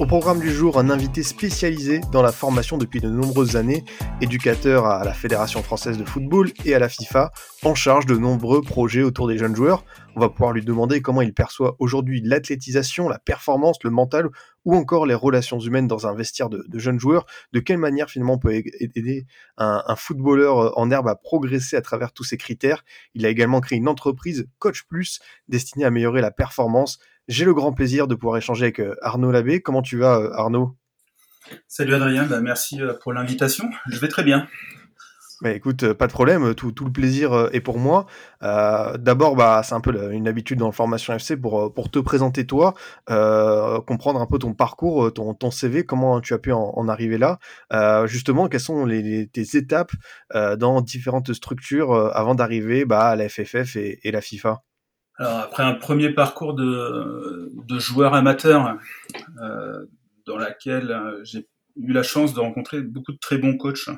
Au programme du jour, un invité spécialisé dans la formation depuis de nombreuses années, éducateur à la Fédération française de football et à la FIFA, en charge de nombreux projets autour des jeunes joueurs. On va pouvoir lui demander comment il perçoit aujourd'hui l'athlétisation, la performance, le mental ou encore les relations humaines dans un vestiaire de, jeunes joueurs, de quelle manière finalement on peut aider un, footballeur en herbe à progresser à travers tous ces critères? Il a également créé une entreprise, Coach Plus, destinée à améliorer la performance. J'ai le grand plaisir de pouvoir échanger avec Arnaud Labbé. Comment tu vas Arnaud? Salut Adrien, bah merci pour l'invitation. Je vais très bien. Bah écoute, pas de problème, tout, tout le plaisir est pour moi. Euh, D'abord, bah, c'est un peu une habitude dans le Formation FC pour, pour te présenter toi, euh, comprendre un peu ton parcours, ton, ton CV, comment tu as pu en, en arriver là. Euh, justement, quelles sont les, les tes étapes euh, dans différentes structures avant d'arriver bah, à la FFF et, et, la FIFA? Alors, après un premier parcours de, de joueur amateur, dans laquel j'ai eu la chance de rencontrer beaucoup de très bons coachs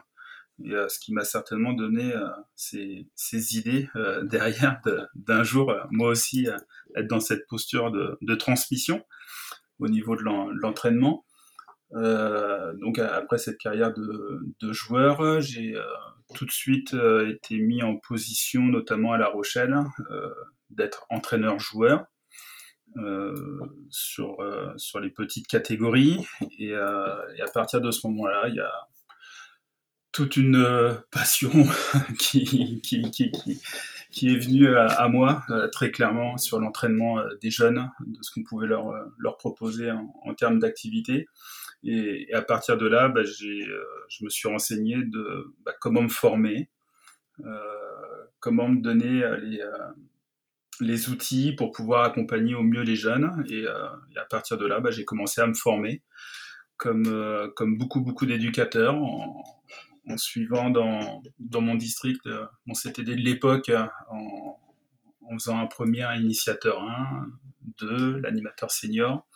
et euh, ce qui m'a certainement donné euh, ces, ces, idées euh, derrière d'un jour, moi aussi, être dans cette posture de, de transmission au niveau de l'entraînement. donc après cette carrière de, de joueur, j'ai tout de suite été mis en position, notamment à La Rochelle, d'être entraîneur-joueur. Euh, sur, euh, sur les petites catégories. Et, euh, et à partir de ce moment-là, il y a toute une passion qui, qui, qui, qui, est venue à, moi très clairement sur l'entraînement des jeunes, de ce qu'on pouvait leur, leur proposer en, en termes d'activité. Et, et, à partir de là, bah, je me suis renseigné de bah, comment me former, euh, comment me donner les, les outils pour pouvoir accompagner au mieux les jeunes. Et, et à partir de là, bah, j'ai commencé à me former comme, comme beaucoup, beaucoup d'éducateurs en, suivant dans, mon district euh, mon CTD de l'époque euh, en, faisant un premier initiateur 1, 2, l'animateur senior.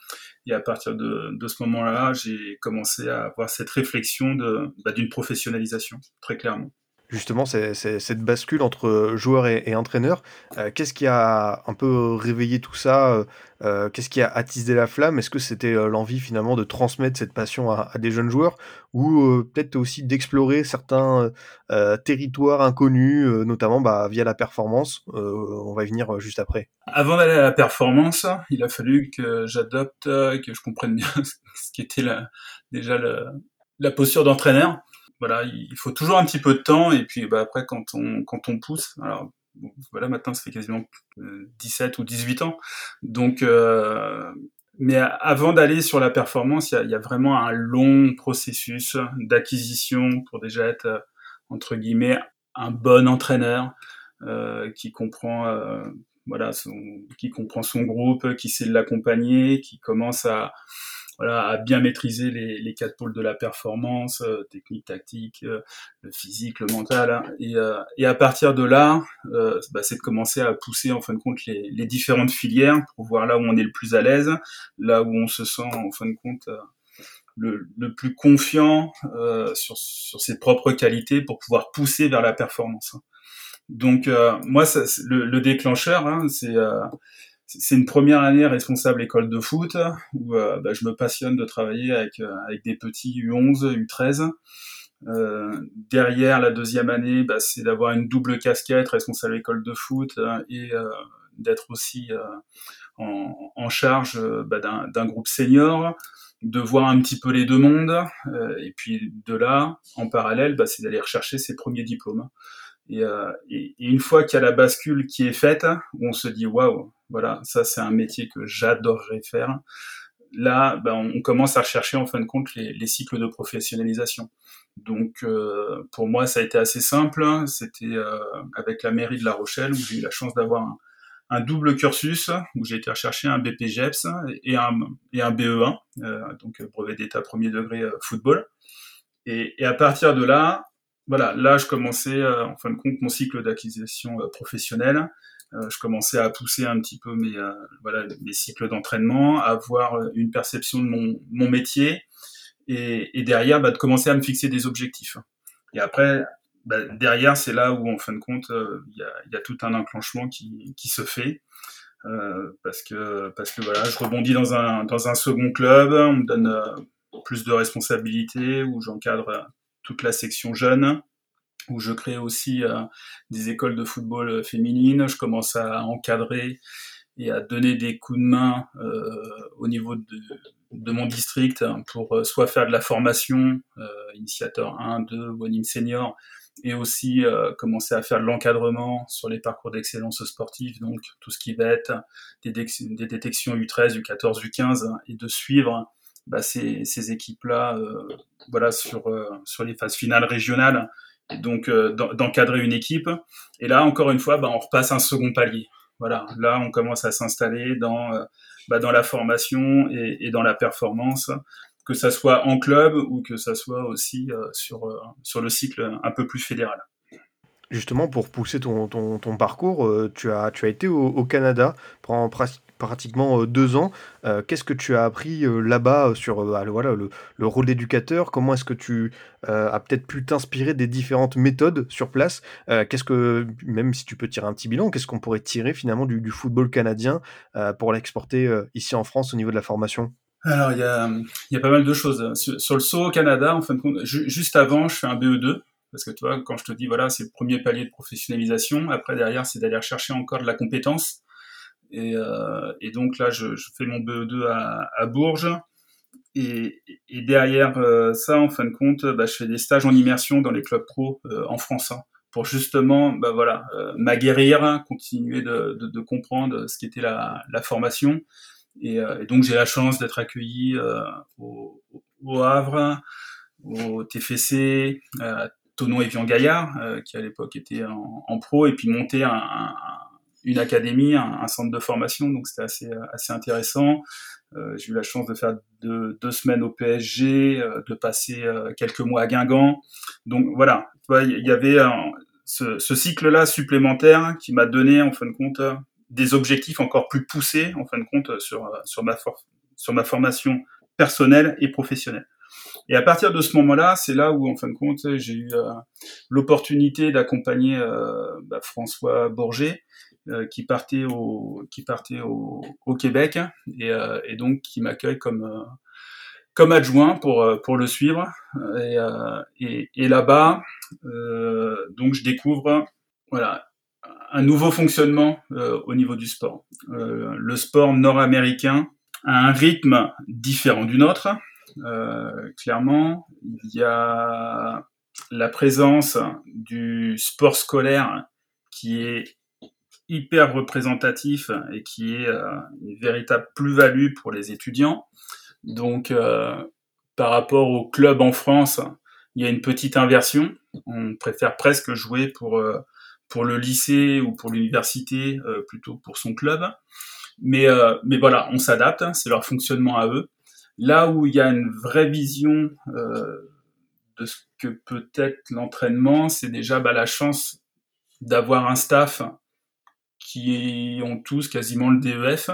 Et à partir de, de ce moment-là, j'ai commencé à avoir cette réflexion bah, d'une professionnalisation, très clairement justement c'est, cette bascule entre joueur et, et entraîneur. Euh, qu'est-ce qui a un peu réveillé tout ça? Euh, Qu'est-ce qui a attisé la flamme? Est-ce que c'était euh, l'envie finalement de transmettre cette passion à, des jeunes joueurs? Ou euh, peut-être aussi d'explorer certains euh, territoires inconnus, notamment bah, via la performance? On va y venir juste après. Avant d'aller à la performance, il a fallu que j'adopte, que je comprenne bien ce qui était la, déjà la posture d'entraîneur voilà, il faut toujours un petit peu de temps et puis bah, après quand on quand on pousse, alors voilà maintenant ça fait quasiment 17 ou 18 ans, donc euh, mais avant d'aller sur la performance, il y a, y a, vraiment un long processus d'acquisition pour déjà être euh, entre guillemets un bon entraîneur euh, qui comprend euh, voilà son, qui comprend son groupe, qui sait l'accompagner, qui commence à voilà, à bien maîtriser les, les quatre pôles de la performance, euh, technique, tactique, euh, physique, le mental. Hein. Et, euh, et, à partir de là, euh, bah, c'est de commencer à pousser en fin de compte les, les, différentes filières pour voir là où on est le plus à l'aise, là où on se sent en fin de compte euh, le, le, plus confiant sur, sur ses propres qualités pour pouvoir pousser vers la performance. Donc moi, ça, le, le, déclencheur, hein, c'est c'est une première année responsable école de foot où euh, bah, je me passionne de travailler avec, euh, avec des petits U11, U13. Euh, derrière la deuxième année, bah, c'est d'avoir une double casquette responsable école de foot et d'être aussi en, charge bah, d'un groupe senior, de voir un petit peu les deux mondes et puis de là, en parallèle, c'est d'aller rechercher ses premiers diplômes. Et, et, et une fois qu'il y a la bascule qui est faite, on se dit waouh, voilà, ça c'est un métier que j'adorerais faire. Là, ben, on commence à rechercher en fin de compte les, les cycles de professionnalisation. Donc euh, pour moi, ça a été assez simple. C'était euh, avec la mairie de La Rochelle où j'ai eu la chance d'avoir un, double cursus où j'ai été rechercher un BPGEPS et un, et un BE1, donc brevet d'état premier degré football. Et, et, à partir de là, voilà, là je commençais en fin de compte mon cycle d'acquisition professionnelle. Je commençais à pousser un petit peu mes voilà mes cycles d'entraînement, à avoir une perception de mon, mon métier et, et derrière bah, de commencer à me fixer des objectifs. Et après, bah, derrière, c'est là où, en fin de compte, euh, il y, a, y, a, tout un enclenchement qui, qui se fait. Euh, parce que parce que voilà, je rebondis dans un dans un second club, on me donne euh, plus de responsabilités, où j'encadre toute la section jeune, où je crée aussi euh, des écoles de football féminines. Je commence à encadrer et à donner des coups de main au niveau de, mon district pour soit faire de la formation, initiateur 1, 2 ou anime senior, et aussi euh, commencer à faire de l'encadrement sur les parcours d'excellence sportive, donc tout ce qui va être des, détections U13, U14, U15, et de suivre bah, ces, ces équipes-là euh, voilà, sur, euh, sur les phases finales régionales, donc euh, d'encadrer une équipe. Et là, encore une fois, bah, on repasse un second palier. Voilà, là, on commence à s'installer dans, euh, bah, dans la formation et, dans la performance que ça soit en club ou que ça soit aussi euh, sur, sur le cycle un peu plus fédéral. Justement, pour pousser ton, ton, parcours, tu, as, tu as été au, au Canada pendant pratiquement deux ans. Euh, Qu'est-ce que tu as appris euh, là-bas sur euh, voilà, le, le rôle d'éducateur? Comment est-ce que tu as peut-être pu t'inspirer des différentes méthodes sur place? Qu'est-ce que, même si tu peux tirer un petit bilan, qu'est-ce qu'on pourrait tirer finalement du, football canadien pour l'exporter ici en France au niveau de la formation? Alors, il y a, pas mal de choses. Sur, le saut au Canada, en fin de compte, ju juste avant, je fais un BE2, parce que tu vois, quand je te dis, voilà, c'est le premier palier de professionnalisation, après, derrière, c'est d'aller chercher encore de la compétence. Et, euh, et donc là, je, fais mon BE2 à, à Bourges. Et, derrière euh, ça, en fin de compte, bah, je fais des stages en immersion dans les clubs pro euh, en France. Hein, pour justement bah, voilà, euh, m'aguerrir, continuer de, comprendre ce qu'était la, la formation et, donc j'ai la chance d'être accueilli au, Havre, au TFC, euh, Tonon et Gaillard, qui à l'époque était en, pro, et puis monter un, une académie, un, un, centre de formation, donc c'était assez, assez intéressant. Euh, j'ai eu la chance de faire deux, deux semaines au PSG, euh, de passer euh, quelques mois à Guingamp. Donc voilà, il y avait ce, ce cycle-là supplémentaire qui m'a donné en fin de compte des objectifs encore plus poussés, en fin de compte, sur, sur, ma, for sur ma formation personnelle et professionnelle. Et à partir de ce moment-là, c'est là où, en fin de compte, j'ai eu euh, l'opportunité d'accompagner euh, bah, François Bourget, euh, qui partait au, qui partait au, Québec, et, euh, et, donc qui m'accueille comme, euh, comme adjoint pour, pour le suivre. Et, là-bas, donc je découvre, voilà, un nouveau fonctionnement euh, au niveau du sport. Euh, le sport nord-américain a un rythme différent du nôtre. Euh, clairement, il y a la présence du sport scolaire qui est hyper représentatif et qui est euh, une véritable plus-value pour les étudiants. Donc, euh, par rapport au club en France, il y a une petite inversion. On préfère presque jouer pour euh, pour le lycée ou pour l'université, euh, plutôt pour son club. Mais, mais voilà, on s'adapte, hein, c'est leur fonctionnement à eux. Là où il y a une vraie vision de ce que peut être l'entraînement, c'est déjà bah, la chance d'avoir un staff qui ont tous quasiment le DEF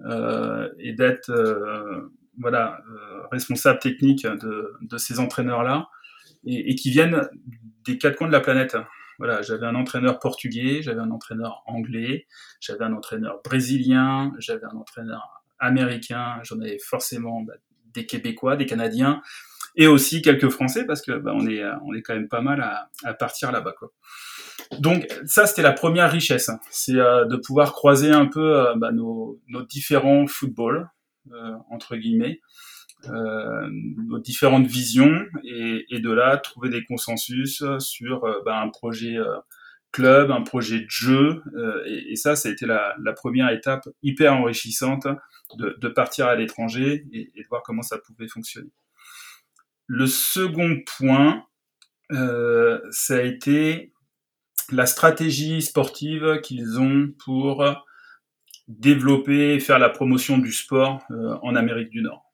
euh, et d'être euh, voilà euh, responsable technique de, ces entraîneurs là et, et, qui viennent des quatre coins de la planète. Voilà, j'avais un entraîneur portugais, j'avais un entraîneur anglais, j'avais un entraîneur brésilien, j'avais un entraîneur américain, j'en avais forcément bah, des Québécois, des Canadiens, et aussi quelques Français parce que bah, on est on est quand même pas mal à, à partir là-bas quoi. Donc ça c'était la première richesse, hein. c'est euh, de pouvoir croiser un peu euh, bah, nos, nos, différents footballs euh, entre guillemets euh, nos différentes visions et, et, de là trouver des consensus sur euh, bah, un projet euh, club, un projet de jeu et, et, ça, ça a été la, la, première étape hyper enrichissante de, de partir à l'étranger et, et, de voir comment ça pouvait fonctionner. Le second point, ça a été la stratégie sportive qu'ils ont pour développer et faire la promotion du sport en Amérique du Nord.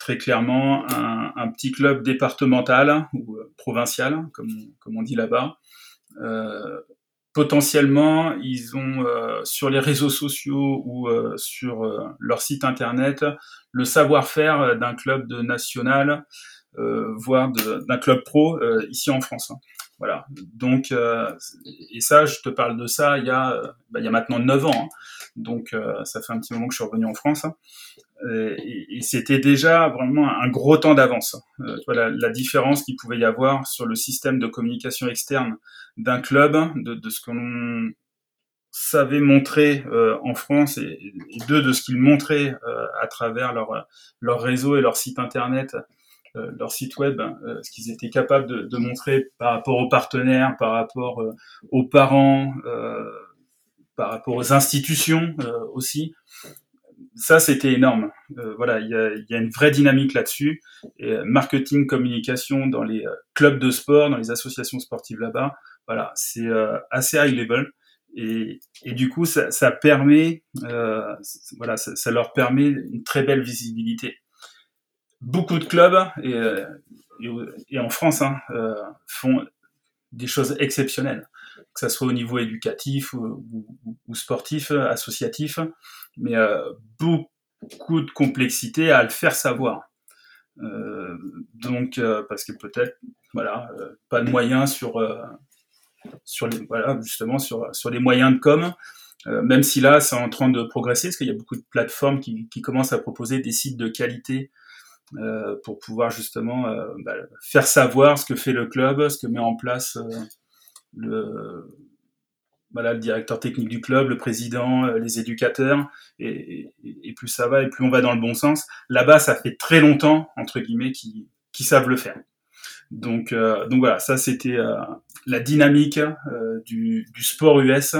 Très clairement, un, petit club départemental ou provincial, comme, on dit là-bas, euh, potentiellement, ils ont euh, sur les réseaux sociaux ou euh, sur euh, leur site internet le savoir-faire d'un club de national, voire d'un club pro ici en France. Hein. Voilà. Donc, et ça, je te parle de ça il y a, bah, il y a maintenant 9 ans. Hein. Donc, ça fait un petit moment que je suis revenu en France. Hein. Et, et c'était déjà vraiment un gros temps d'avance. voilà la différence qu'il pouvait y avoir sur le système de communication externe d'un club, de, de ce qu'on savait montrer euh, en France et, et deux de ce qu'ils montraient euh, à travers leur leur réseau et leur site internet, euh, leur site web, ce qu'ils étaient capables de, de, montrer par rapport aux partenaires, par rapport aux parents, par rapport aux institutions aussi ça, c'était énorme. Euh, voilà, il y a, y a, une vraie dynamique là-dessus. Et marketing, communication dans les euh, clubs de sport, dans les associations sportives là-bas, voilà, c'est euh, assez high level. Et, et, du coup, ça, ça permet, euh, voilà, ça, leur permet une très belle visibilité. Beaucoup de clubs et, et, et en France hein, font des choses exceptionnelles que ce soit au niveau éducatif ou, sportif, associatif, mais euh, beaucoup de complexité à le faire savoir. Euh, donc, euh, parce que peut-être, voilà, euh, pas de moyens sur, euh, sur les, voilà, justement sur, les moyens de com. même si là, c'est en train de progresser, parce qu'il y a beaucoup de plateformes qui, qui commencent à proposer des sites de qualité pour pouvoir justement bah, faire savoir ce que fait le club, ce que met en place le, directeur technique du club, le président, euh, les éducateurs, et, plus ça va, et plus on va dans le bon sens. Là-bas, ça fait très longtemps, entre guillemets, qui, qui savent le faire. Donc, euh, donc voilà, ça c'était euh, la dynamique euh, du, sport US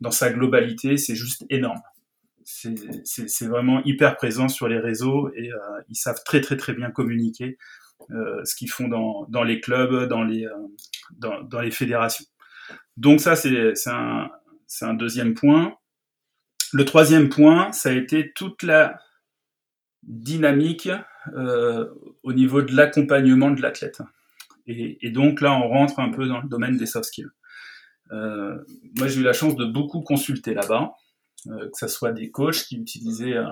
dans sa globalité, c'est juste énorme. C'est vraiment hyper présent sur les réseaux et ils savent très très très bien communiquer ce qu'ils font dans, dans les clubs, dans les, dans, les fédérations. Donc ça, c'est un, un deuxième point. Le troisième point, ça a été toute la dynamique au niveau de l'accompagnement de l'athlète. Et, donc là, on rentre un peu dans le domaine des soft skills. Euh, moi, j'ai eu la chance de beaucoup consulter là-bas, euh, que ce soit des coachs qui utilisaient euh,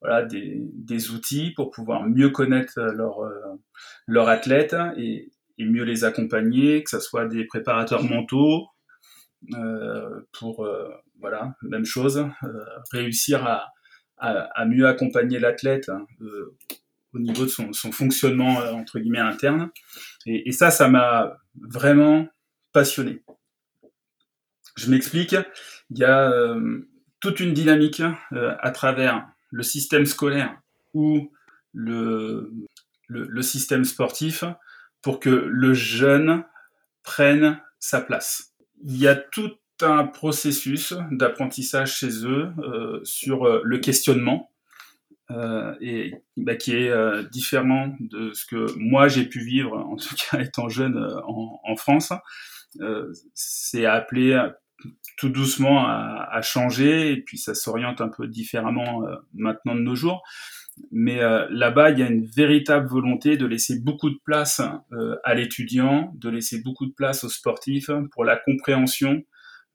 voilà, des, des, outils pour pouvoir mieux connaître leur, athlète et, mieux les accompagner, que ce soit des préparateurs mentaux, pour voilà même chose réussir à, à, à, mieux accompagner l'athlète hein, au niveau de son, fonctionnement entre guillemets interne. Et, ça ça m'a vraiment passionné. Je m'explique. Il y a toute une dynamique à travers le système scolaire ou le, le, système sportif pour que le jeune prenne sa place. Il y a tout un processus d'apprentissage chez eux euh, sur euh, le questionnement euh, et bah, qui est euh, différent de ce que moi j'ai pu vivre en tout cas étant jeune euh, en, en, France. c'est appelé tout doucement à, à, changer et puis ça s'oriente un peu différemment maintenant de nos jours mais euh, là-bas, il y a une véritable volonté de laisser beaucoup de place euh, à l'étudiant, de laisser beaucoup de place au sportif pour la compréhension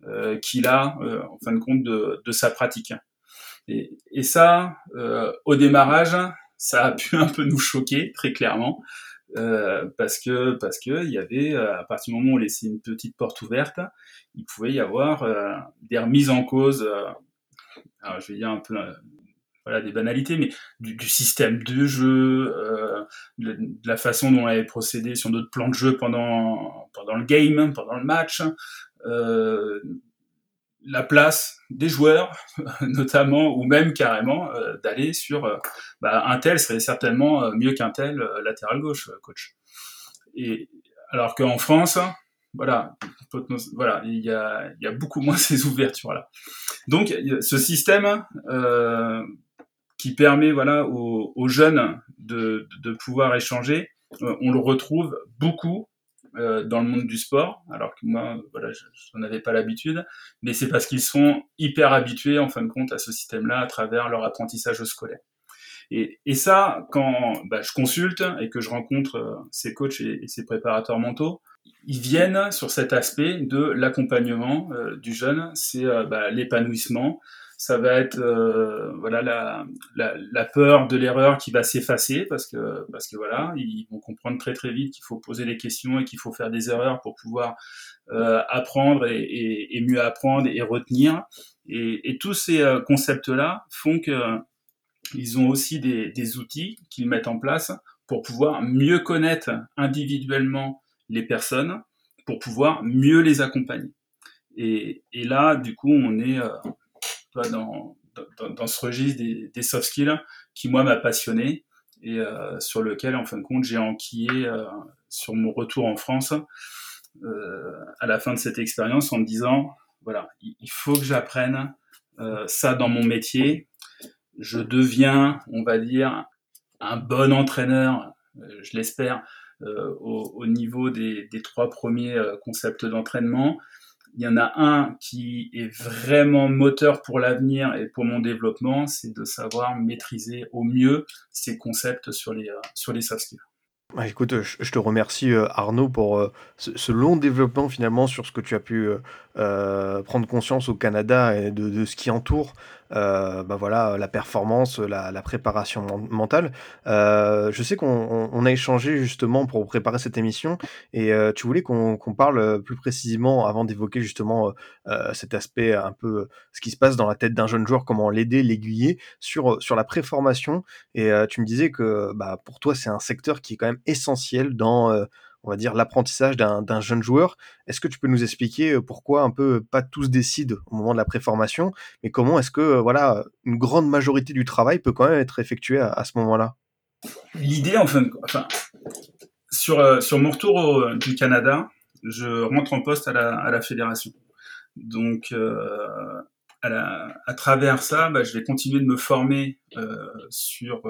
euh, qu'il a, euh, en fin de compte, de, de sa pratique. Et, et ça, euh, au démarrage, ça a pu un peu nous choquer, très clairement, parce que parce que il y avait, à partir du moment où on laissait une petite porte ouverte, il pouvait y avoir des remises en cause. alors, je vais dire un peu voilà des banalités, mais du, du système de jeu, euh, de, de, la façon dont on avait procédé sur notre plan de jeu pendant pendant le game, pendant le match, euh, la place des joueurs, notamment, ou même carrément euh, d'aller sur euh, bah, un tel serait certainement euh, mieux qu'un tel latéral gauche, coach. Et alors qu'en France, voilà, voilà, il y a, y a beaucoup moins ces ouvertures là. Donc, ce système euh, qui permet voilà aux, aux jeunes de, de, pouvoir échanger. On le retrouve beaucoup euh, dans le monde du sport, alors que moi, voilà, je n'en avais pas l'habitude, mais c'est parce qu'ils sont hyper habitués, en fin de compte, à ce système-là à travers leur apprentissage scolaire. Et, et ça, quand bah, je consulte et que je rencontre euh, ces coachs et, ces préparateurs mentaux, ils viennent sur cet aspect de l'accompagnement euh, du jeune, c'est bah, l'épanouissement, ça va être euh, voilà la, la, la, peur de l'erreur qui va s'effacer parce que parce que voilà ils vont comprendre très très vite qu'il faut poser des questions et qu'il faut faire des erreurs pour pouvoir euh, apprendre et, et, et, mieux apprendre et retenir. Et, et tous ces euh, concepts là font que ils ont aussi des, des outils qu'ils mettent en place pour pouvoir mieux connaître individuellement les personnes pour pouvoir mieux les accompagner. Et, et là du coup on est dans, dans, ce registre des, soft skills qui, moi, m'a passionné et euh, sur lequel, en fin de compte, j'ai enquillé euh, sur mon retour en France euh, à la fin de cette expérience en me disant, voilà, il faut que j'apprenne ça dans mon métier. Je deviens, on va dire, un bon entraîneur, je l'espère, au, au, niveau des trois premiers concepts d'entraînement il y en a un qui est vraiment moteur pour l'avenir et pour mon développement, c'est de savoir maîtriser au mieux ces concepts sur les, euh, sur les. Bah, écoute, je te remercie euh, Arnaud pour euh, ce, long développement finalement sur ce que tu as pu prendre conscience au Canada et de ce qui entoure euh, bah voilà, la performance, la, la préparation mentale. Euh, je sais qu'on on, a échangé justement pour préparer cette émission et euh, tu voulais qu'on qu'on parle plus précisément avant d'évoquer justement euh, cet aspect un peu ce qui se passe dans la tête d'un jeune joueur, comment l'aider, l'aiguiller sur sur la préformation. Et tu me disais que bah, pour toi c'est un secteur qui est quand même essentiel dans on va dire, l'apprentissage d'un jeune joueur. Est-ce que tu peux nous expliquer euh, pourquoi un peu pas tous décident au moment de la préformation, mais comment est-ce que euh, voilà une grande majorité du travail peut quand même être effectué à, ce moment-là? L'idée, enfin, enfin, sur, euh, sur mon retour du Canada, je rentre en poste à la, fédération. Donc, euh, à, travers ça, bah, je vais continuer de me former euh, sur,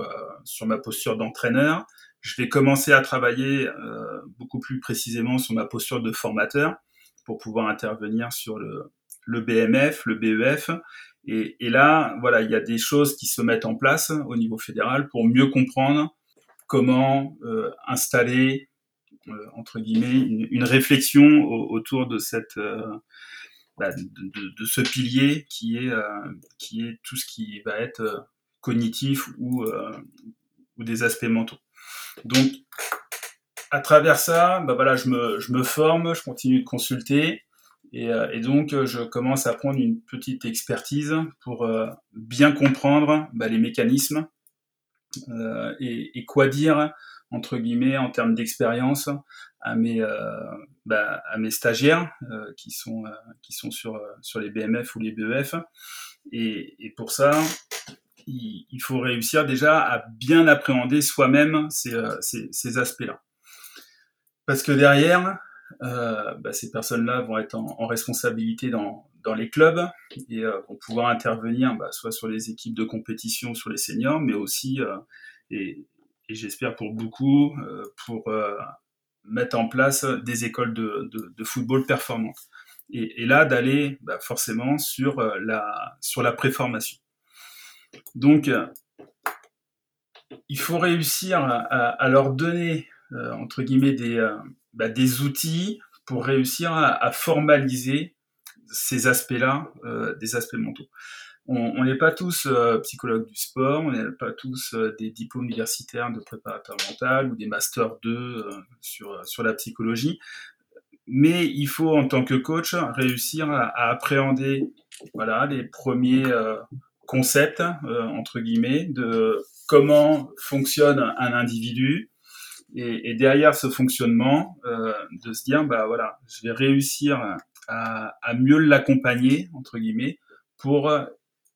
sur ma posture d'entraîneur, je vais commencer à travailler euh, beaucoup plus précisément sur ma posture de formateur pour pouvoir intervenir sur le, le BMF, le BEF. Et, et, là, voilà, il y a des choses qui se mettent en place au niveau fédéral pour mieux comprendre comment euh, installer, euh, entre guillemets, une, une réflexion au, autour de cette euh, bah, de, de, de, ce pilier qui est euh, qui est tout ce qui va être euh, cognitif ou ou des aspects mentaux. Donc, à travers ça, bah voilà, je me, forme, je continue de consulter. Et, euh, donc, je commence à prendre une petite expertise pour euh, bien comprendre bah, les mécanismes euh, et, quoi dire, entre guillemets, en termes d'expérience à mes, euh, bah, stagiaires euh, qui, sont, qui sont sur, sur les BMF ou les BEF. Et pour ça, il, faut réussir déjà à bien appréhender soi-même ces, euh, ces, aspects-là. Parce que derrière, euh, bah, ces personnes-là vont être en, responsabilité dans, les clubs et euh, vont pouvoir intervenir bah, soit sur les équipes de compétition, sur les seniors, mais aussi, et, j'espère pour beaucoup, pour mettre en place des écoles de, football performantes. Et, là, d'aller bah, forcément sur la préformation. Donc, euh, il faut réussir à, leur donner, euh, entre guillemets, des, euh, bah, des outils pour réussir à, formaliser ces aspects-là, des aspects mentaux. On n'est pas tous psychologues du sport, on n'est pas tous des diplômes universitaires de préparateur mental ou des masters 2 sur, sur la psychologie, mais il faut en tant que coach réussir à appréhender voilà, les premiers concept, euh, entre guillemets, de comment fonctionne un individu. Et, et derrière ce fonctionnement, euh, de se dire, bah voilà, je vais réussir à, à mieux l'accompagner, entre guillemets, pour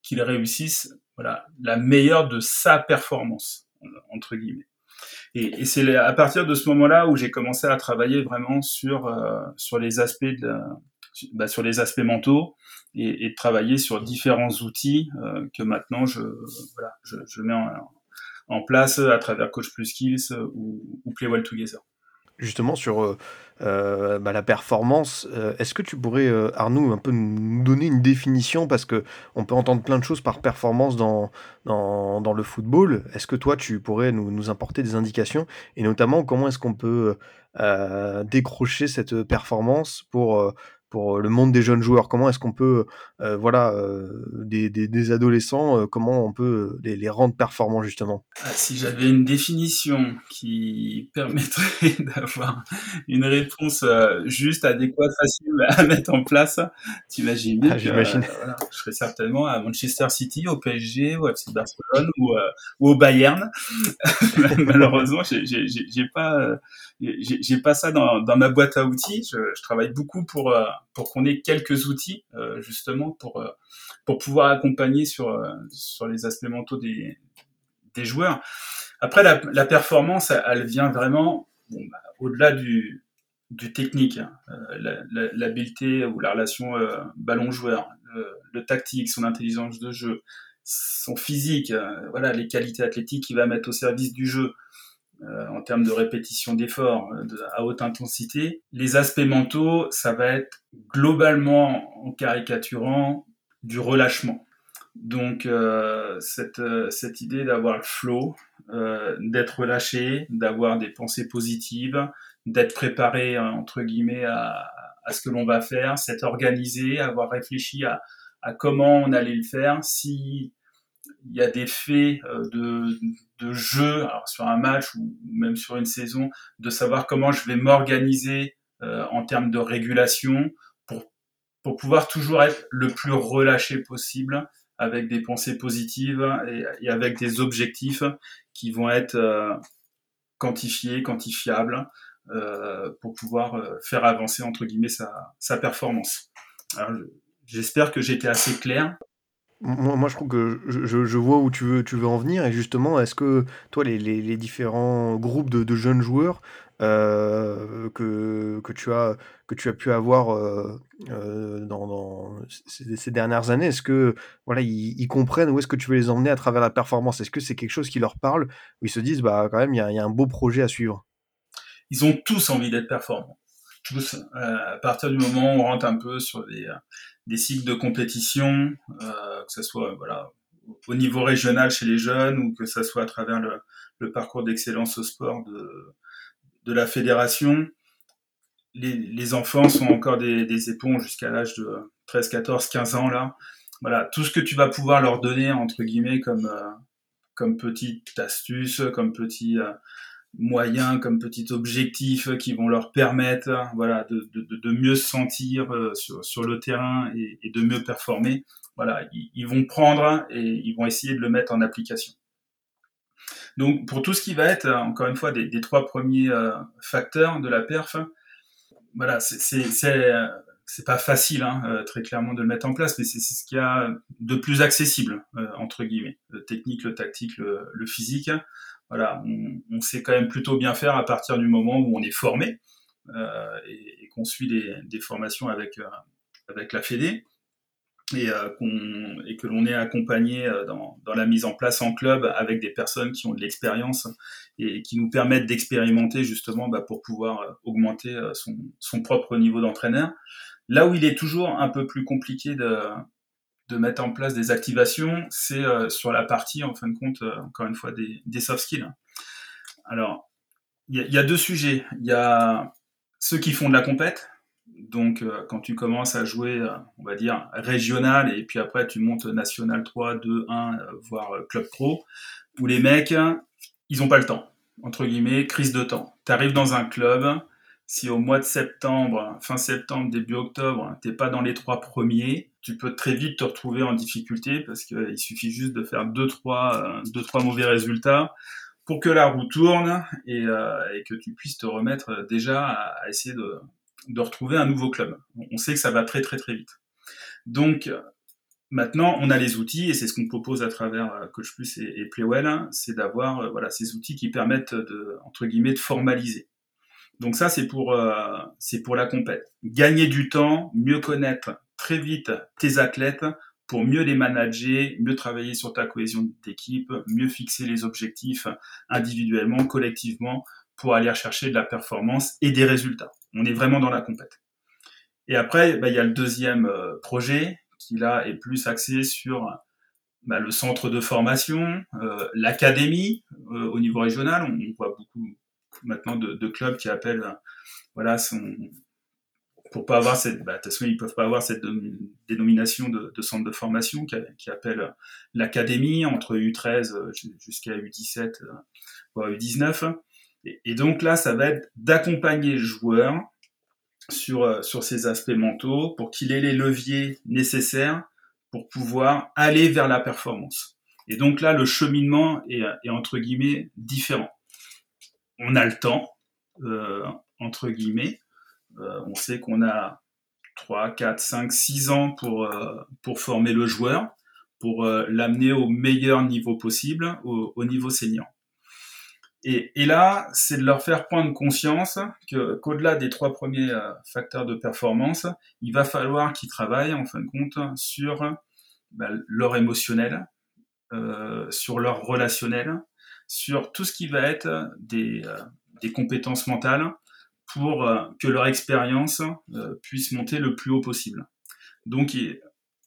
qu'il réussisse voilà, la meilleure de sa performance, entre guillemets. Et, et c'est à partir de ce moment-là où j'ai commencé à travailler vraiment sur, euh, sur les aspects de, bah, sur les aspects mentaux et, de travailler sur différents outils euh, que maintenant je, mets en, place à travers Coach Plus Skills ou, ou Play Well Together. justement sur euh, bah, la performance. Est-ce que tu pourrais, Arnaud, un peu nous donner une définition? Parce que on peut entendre plein de choses par performance dans le football. Est-ce que toi, tu pourrais nous, nous apporter des indications? Et notamment comment est-ce qu'on peut décrocher cette performance pour pour le monde des jeunes joueurs Comment est-ce qu'on peut, euh, voilà, euh, des, des, adolescents, euh, comment on peut les, les rendre performants justement? Ah, Si j'avais une définition qui permettrait d'avoir une réponse juste, adéquate, facile à mettre en place, t'imagines ah, J'imagine. Voilà, je serais certainement à Manchester City, au PSG, au FC Barcelone ou, ou au Bayern. Malheureusement, j'ai pas, j'ai pas ça dans, dans ma boîte à outils. Je, je travaille beaucoup pour pour qu'on ait quelques outils euh, justement pour euh, pour pouvoir accompagner sur euh, sur les aspects mentaux des des joueurs. Après la, la performance, elle vient vraiment bon, bah, au-delà du du technique, hein, l'habileté ou la relation ballon-joueur, le, tactique, son intelligence de jeu, son physique, voilà les qualités athlétiques qu'il va mettre au service du jeu, euh, en termes de répétition d'efforts euh, à haute intensité. Les aspects mentaux, ça va être globalement, en caricaturant, du relâchement. Donc euh, cette, cette idée d'avoir le flow, d'être relâché, d'avoir des pensées positives, d'être préparé entre guillemets à, à ce que l'on va faire, s'être organisé, avoir réfléchi à, à comment on allait le faire, si il y a des faits euh, de, de jeu, alors sur un match ou même sur une saison, de savoir comment je vais m'organiser euh, en termes de régulation pour, pour pouvoir toujours être le plus relâché possible avec des pensées positives et, avec des objectifs qui vont être euh, quantifiés, quantifiables, euh, pour pouvoir faire avancer entre guillemets sa, sa performance. J'espère que été assez clair. Moi, je trouve que je, je, vois où tu veux, tu veux en venir. Et justement, est-ce que toi, les, les, différents groupes de, de jeunes joueurs euh, que, que, tu as, que tu as pu avoir euh, euh dans, dans ces, dernières années, est-ce que voilà, ils, comprennent où est-ce que tu veux les emmener à travers la performance? Est-ce que c'est quelque chose qui leur parle? Où ils se disent, bah, quand même, il y a, un beau projet à suivre Ils ont tous envie d'être performants. Tous. À partir du moment où on rentre un peu sur des des cycles de compétition, euh, que ce soit voilà au niveau régional chez les jeunes ou que ce soit à travers le, le parcours d'excellence au sport de, de la fédération. Les, les enfants sont encore des, des éponges jusqu'à l'âge de 13, 14, 15 ans là. Voilà, tout ce que tu vas pouvoir leur donner entre guillemets comme euh, comme petite astuce, comme petit euh, moyens, comme petits objectifs qui vont leur permettre voilà, de, de, de mieux se sentir euh, sur, sur le terrain et, de mieux performer. Voilà, ils, vont prendre et ils vont essayer de le mettre en application. Donc pour tout ce qui va être, encore une fois, des, trois premiers euh, facteurs de la perf, voilà, c'est pas facile, hein, euh, très clairement, de le mettre en place, mais c'est ce qu'il y a de plus accessible, entre guillemets. Le technique, le tactique, le physique voilà, on, on, sait quand même plutôt bien faire à partir du moment où on est formé euh, et, et qu'on suit des, formations avec, euh, avec la Fédé et, euh, et que l'on est accompagné euh, dans, dans, la mise en place en club avec des personnes qui ont de l'expérience et qui nous permettent d'expérimenter justement bah, pour pouvoir euh, augmenter son, son propre niveau d'entraîneur. Là où il est toujours un peu plus compliqué de, de mettre en place des activations, c'est euh, sur la partie, en fin de compte, euh, encore une fois, des, soft skills. Alors, il y, a deux sujets. Il y a ceux qui font de la compète. Donc, euh, quand tu commences à jouer, on va dire, régional, et puis après, tu montes national 3, 2, 1, voire club pro, où les mecs, ils ont pas le temps. Entre guillemets, crise de temps. Tu arrives dans un club, si au mois de septembre, fin septembre, début octobre, t'es pas dans les trois premiers, tu peux très vite te retrouver en difficulté parce qu'il suffit juste de faire deux trois, deux, trois mauvais résultats pour que la roue tourne et, euh, que tu puisses te remettre déjà à, essayer de, de, retrouver un nouveau club. On sait que ça va très très très vite. Donc maintenant, on a les outils et c'est ce qu'on propose à travers euh, Coach Plus et, et Playwell, c'est d'avoir euh, voilà ces outils qui permettent de entre guillemets de formaliser. Donc ça, c'est pour, euh, pour la compète. Gagner du temps, mieux connaître très vite tes athlètes pour mieux les manager, mieux travailler sur ta cohésion d'équipe, mieux fixer les objectifs individuellement, collectivement, pour aller rechercher de la performance et des résultats. On est vraiment dans la compète. Et après, bah, il y a le deuxième euh, projet qui là est plus axé sur bah, le centre de formation, euh, l'académie euh, au niveau régional. On, voit beaucoup maintenant de, clubs qui appellent, voilà, son, pour pas avoir cette, bah, de toute façon, ils peuvent pas avoir cette dénomination de, centre de formation qui, appelle l'académie entre U13 jusqu'à U17 voire U19. Et, et, donc là, ça va être d'accompagner le joueur sur, sur ses aspects mentaux pour qu'il ait les leviers nécessaires pour pouvoir aller vers la performance. Et donc là, le cheminement est, est entre guillemets différent. On a le temps, euh, entre guillemets. Euh, on sait qu'on a 3, 4, 5, 6 ans pour, euh, pour former le joueur, pour l'amener au meilleur niveau possible, au, au niveau senior. Et, là, c'est de leur faire prendre conscience qu'au-delà des trois premiers facteurs de performance, il va falloir qu'ils travaillent en fin de compte sur bah, leur émotionnel, sur leur relationnel, sur tout ce qui va être des, euh, compétences mentales pour euh, que leur expérience euh, puisse monter le plus haut possible. Donc,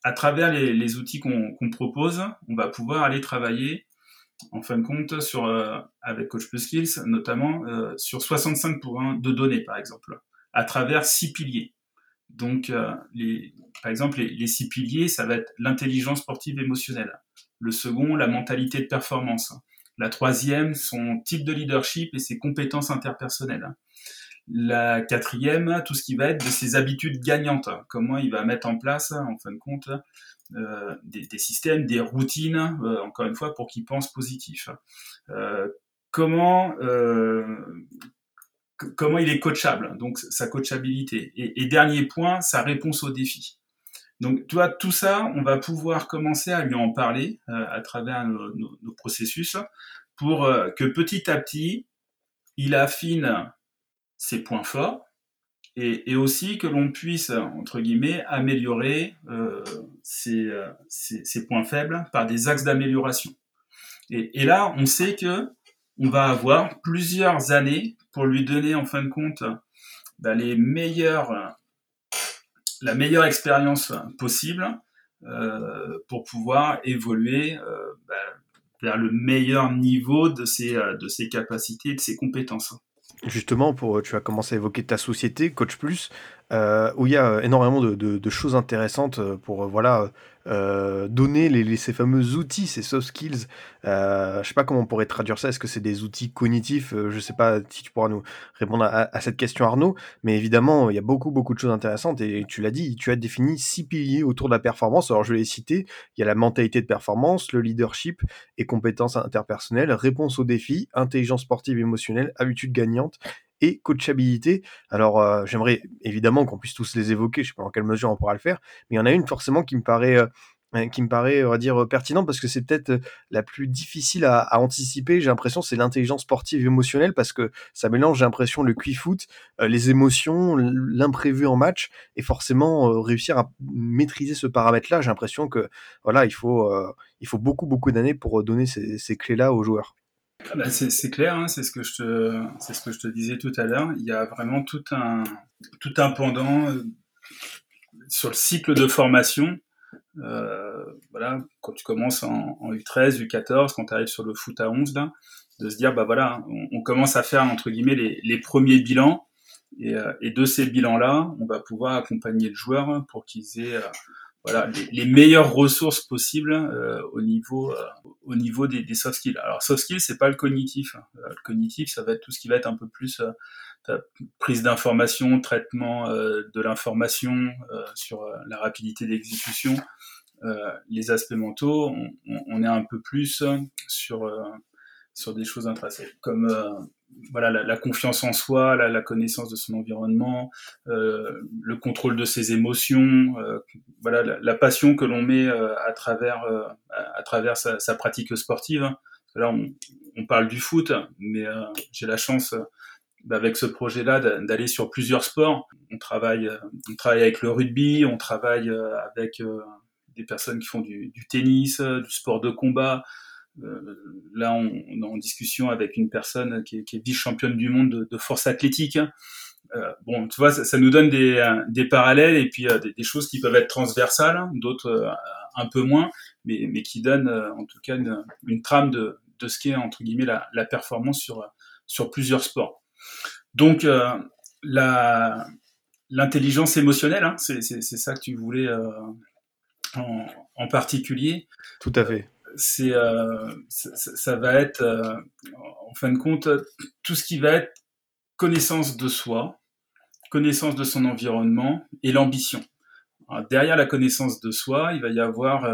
à travers les, outils qu'on propose, on va pouvoir aller travailler en fin de compte, sur, avec Coach Plus Skills, notamment sur 65 pour 1 de données, par exemple, à travers six piliers. Donc, par exemple, les, six piliers, ça va être l'intelligence sportive émotionnelle. Le second, la mentalité de performance. La troisième, son type de leadership et ses compétences interpersonnelles. La quatrième, tout ce qui va être de ses habitudes gagnantes. Comment il va mettre en place, en fin de compte, euh, des, systèmes, des routines, euh, encore une fois, pour qu'ils pensent positif. Euh, comment comment il est coachable, donc sa coachabilité. Et, dernier point, sa réponse aux défis. Donc, tu vois, tout ça, on va pouvoir commencer à lui en parler euh, à travers nos, nos, nos, processus pour euh, que petit à petit, il affine ses points forts et, et aussi que l'on puisse, entre guillemets, améliorer euh, ses, ses, ses, points faibles par des axes d'amélioration. Et, et, là, on sait que on va avoir plusieurs années pour lui donner, en fin de compte, bah, les meilleurs, la meilleure expérience possible euh, pour pouvoir évoluer euh, bah, vers le meilleur niveau de ses, de ses capacités et de ses compétences. Justement, pour, tu as commencé à évoquer ta société, Coach Plus, euh, où il y a énormément de, choses intéressantes pour voilà euh, donner ces fameux outils, ces soft skills. Euh, je sais pas comment on pourrait traduire ça. Est-ce que c'est des outils cognitifs? Euh, Je sais pas si tu pourras nous répondre à, à, cette question, Arnaud. Mais évidemment, il y a beaucoup, beaucoup de choses intéressantes. Et tu l'as dit, tu as défini six piliers autour de la performance. Alors, je vais les citer. Il y a la mentalité de performance, le leadership et compétences interpersonnelles, réponse aux défis, intelligence sportive émotionnelle, habitude gagnante et coachabilité. Alors, euh, j'aimerais évidemment qu'on puisse tous les évoquer, je sais pas en quelle mesure on pourra le faire, mais il y en a une forcément qui me paraît, euh, qui me paraît, on va dire, pertinente parce que c'est peut-être la plus difficile à, à anticiper. J'ai l'impression c'est l'intelligence sportive émotionnelle parce que ça mélange, j'ai l'impression, le quick-foot, euh, les émotions, l'imprévu en match et forcément euh, réussir à maîtriser ce paramètre-là. J'ai l'impression que voilà, il faut, euh, il faut beaucoup, beaucoup d'années pour donner ces, ces clés-là aux joueurs. Ah bah c'est clair, hein, c'est ce que je te, disais tout à l'heure. Il y a vraiment tout un, pendant euh, sur le cycle de formation. Euh, voilà, quand tu commences en, en, U13, U14, quand tu arrives sur le foot à 11, là, de se dire bah voilà, on, commence à faire entre guillemets les, premiers bilans et, euh, et de ces bilans-là, on va pouvoir accompagner le joueur pour qu'ils aient voilà, les, les, meilleures ressources possibles euh, au niveau, euh, au niveau des, des, soft skills. Alors soft skills, c'est pas le cognitif. Hein. Euh, le cognitif, ça va être tout ce qui va être un peu plus euh, prise d'information, traitement euh, de l'information sur la rapidité d'exécution. les aspects mentaux, on, on, est un peu plus sur sur des choses intrinsèques, comme voilà la, confiance en soi, la, connaissance de son environnement, euh, le contrôle de ses émotions, euh, voilà la, passion que l'on met euh, à travers euh, à travers sa, pratique sportive. Là, on, parle du foot, mais euh, j'ai la chance avec ce projet-là d'aller sur plusieurs sports. On travaille on travaille avec le rugby, on travaille avec des personnes qui font du tennis, du sport de combat. Là, on, est en discussion avec une personne qui est, vice-championne du monde de, force athlétique. bon, tu vois, ça, nous donne des, parallèles et puis des, choses qui peuvent être transversales, d'autres un peu moins, mais, qui donnent en tout cas une, trame de, ce qu'est entre guillemets la, performance sur plusieurs sports. Donc l'intelligence émotionnelle, hein, c'est ça que tu voulais euh, en, particulier. Tout à fait. C'est euh, ça, va être euh, en fin de compte tout ce qui va être connaissance de soi, connaissance de son environnement et l'ambition. Derrière la connaissance de soi, il va y avoir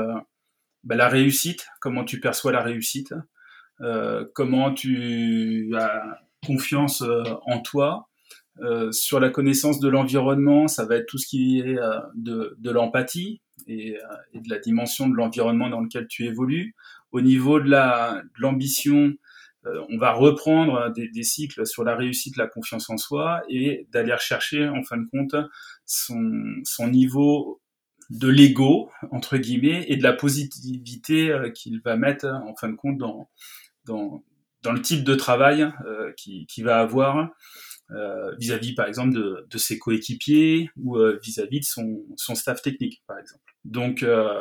bah, la réussite, comment tu perçois la réussite, comment tu as confiance en toi, euh, sur la connaissance de l'environnement, ça va être tout ce qui est euh, de l'empathie et, euh, et, de la dimension de l'environnement dans lequel tu évolues. Au niveau de l'ambition, on va reprendre des, cycles sur la réussite, la confiance en soi et d'aller rechercher en fin de compte son, son niveau de l'ego entre guillemets et de la positivité qu'il va mettre en fin de compte dans dans, dans le type de travail qu'il qui va avoir euh, vis-à-vis par exemple de, de ses coéquipiers ou euh, vis-à-vis de son, son, staff technique par exemple. Donc euh,